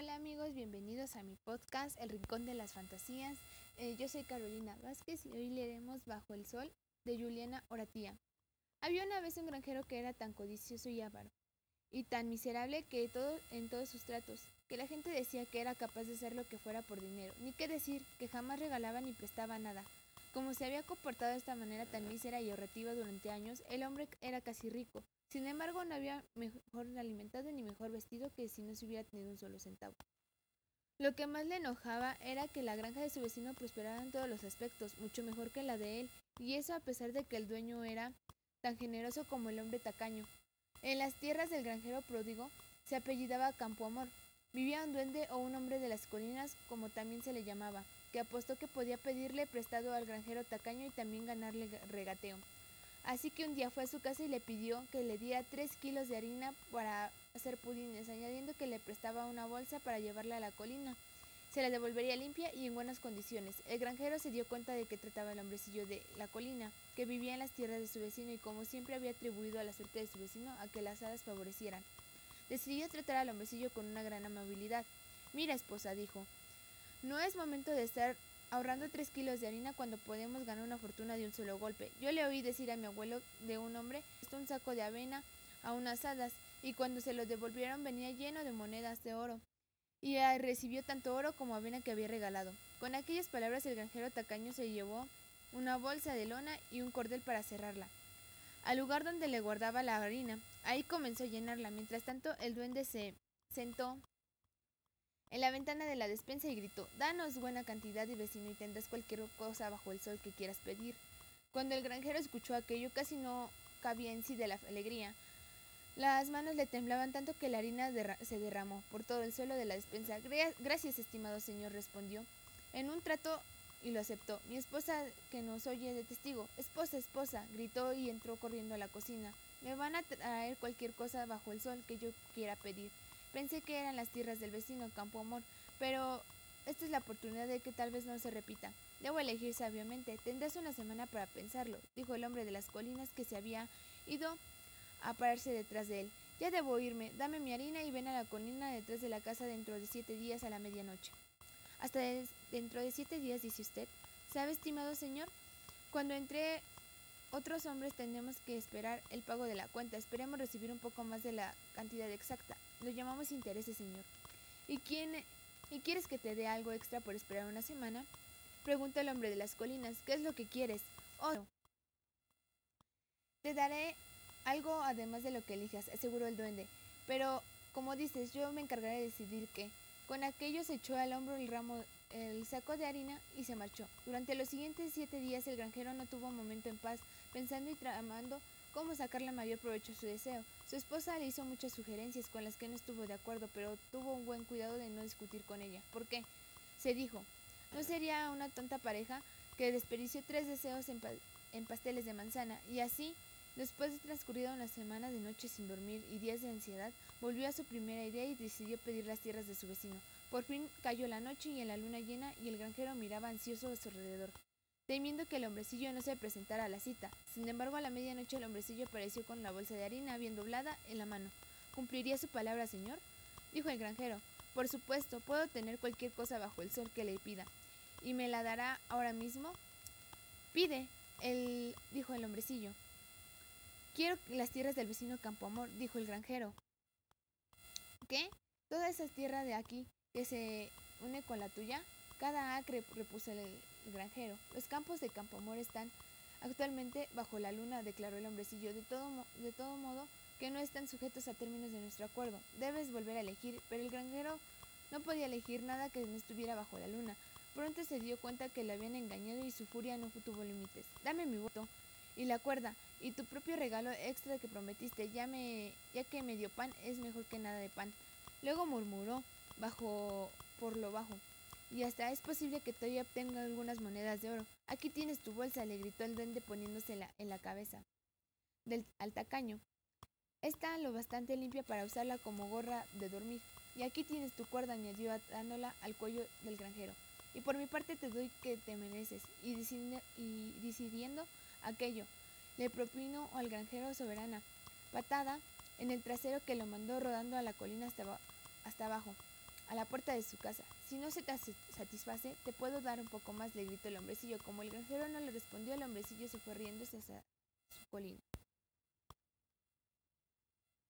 Hola amigos, bienvenidos a mi podcast El Rincón de las Fantasías. Eh, yo soy Carolina Vázquez y hoy leeremos Bajo el Sol de Juliana Oratía. Había una vez un granjero que era tan codicioso y avaro, y tan miserable que en todos sus tratos, que la gente decía que era capaz de hacer lo que fuera por dinero, ni qué decir, que jamás regalaba ni prestaba nada. Como se había comportado de esta manera tan mísera y ahorrativa durante años, el hombre era casi rico, sin embargo, no había mejor alimentado ni mejor vestido que si no se hubiera tenido un solo centavo. Lo que más le enojaba era que la granja de su vecino prosperara en todos los aspectos, mucho mejor que la de él, y eso a pesar de que el dueño era tan generoso como el hombre tacaño. En las tierras del granjero pródigo se apellidaba Campo Amor. Vivía un duende o un hombre de las colinas, como también se le llamaba, que apostó que podía pedirle prestado al granjero tacaño y también ganarle regateo. Así que un día fue a su casa y le pidió que le diera tres kilos de harina para hacer pudines, añadiendo que le prestaba una bolsa para llevarla a la colina. Se la devolvería limpia y en buenas condiciones. El granjero se dio cuenta de que trataba al hombrecillo de la colina, que vivía en las tierras de su vecino y como siempre había atribuido a la suerte de su vecino a que las hadas favorecieran. Decidió tratar al hombrecillo con una gran amabilidad. Mira, esposa, dijo, no es momento de estar ahorrando tres kilos de harina cuando podemos ganar una fortuna de un solo golpe. Yo le oí decir a mi abuelo de un hombre, esto un saco de avena a unas hadas, y cuando se lo devolvieron venía lleno de monedas de oro. Y recibió tanto oro como avena que había regalado. Con aquellas palabras el granjero tacaño se llevó una bolsa de lona y un cordel para cerrarla. Al lugar donde le guardaba la harina, ahí comenzó a llenarla. Mientras tanto, el duende se sentó en la ventana de la despensa y gritó Danos buena cantidad de vecino y tendrás cualquier cosa bajo el sol que quieras pedir. Cuando el granjero escuchó aquello casi no cabía en sí de la alegría. Las manos le temblaban tanto que la harina se derramó por todo el suelo de la despensa. Gracias, estimado señor, respondió. En un trato y lo aceptó. Mi esposa que nos oye de testigo. Esposa, esposa, gritó y entró corriendo a la cocina. Me van a traer cualquier cosa bajo el sol que yo quiera pedir. Pensé que eran las tierras del vecino Campo Amor, pero esta es la oportunidad de que tal vez no se repita. Debo elegir sabiamente. Tendrás una semana para pensarlo, dijo el hombre de las colinas que se había ido a pararse detrás de él. Ya debo irme. Dame mi harina y ven a la colina detrás de la casa dentro de siete días a la medianoche. Hasta dentro de siete días, dice usted. ¿Sabe, estimado señor? Cuando entré otros hombres tenemos que esperar el pago de la cuenta. Esperemos recibir un poco más de la cantidad exacta. Lo llamamos intereses, señor. ¿Y quién y quieres que te dé algo extra por esperar una semana? Pregunta el hombre de las colinas. ¿Qué es lo que quieres? Oh, te daré algo además de lo que elijas, aseguró el duende. Pero, como dices, yo me encargaré de decidir qué. Con aquello se echó al hombro el ramo el saco de harina y se marchó. Durante los siguientes siete días el granjero no tuvo un momento en paz, pensando y tramando cómo sacarle mayor provecho a su deseo. Su esposa le hizo muchas sugerencias con las que no estuvo de acuerdo, pero tuvo un buen cuidado de no discutir con ella. ¿Por qué? Se dijo, no sería una tonta pareja que desperdició tres deseos en, en pasteles de manzana, y así Después de transcurrida una semana de noches sin dormir y días de ansiedad, volvió a su primera idea y decidió pedir las tierras de su vecino. Por fin cayó la noche y en la luna llena y el granjero miraba ansioso a su alrededor, temiendo que el hombrecillo no se presentara a la cita. Sin embargo, a la medianoche el hombrecillo apareció con la bolsa de harina bien doblada en la mano. ¿Cumpliría su palabra, señor? dijo el granjero. Por supuesto, puedo tener cualquier cosa bajo el sol que le pida. ¿Y me la dará ahora mismo? Pide, el... dijo el hombrecillo. Quiero las tierras del vecino Campo Amor, dijo el granjero. ¿Qué? Toda esa tierra de aquí que se une con la tuya. Cada acre, repuso el, granjero. Los campos de Campo Amor están actualmente bajo la luna, declaró el hombrecillo. De todo, de todo modo, que no están sujetos a términos de nuestro acuerdo. Debes volver a elegir, pero el granjero no podía elegir nada que no estuviera bajo la luna. Pronto se dio cuenta que le habían engañado y su furia no tuvo límites. Dame mi voto, y la cuerda, y tu propio regalo extra que prometiste, ya, me, ya que medio pan es mejor que nada de pan. Luego murmuró, bajo por lo bajo. Y hasta es posible que todavía obtenga algunas monedas de oro. Aquí tienes tu bolsa, le gritó el duende poniéndosela en la cabeza del al tacaño. Está lo bastante limpia para usarla como gorra de dormir. Y aquí tienes tu cuerda, añadió atándola al cuello del granjero. Y por mi parte te doy que te mereces. Y, decidiendo aquello. Le propino al granjero soberana. Patada en el trasero que lo mandó rodando a la colina hasta abajo. A la puerta de su casa. Si no se te satisface, te puedo dar un poco más, le gritó el hombrecillo. Como el granjero no le respondió, el hombrecillo se fue riendo hacia su colina.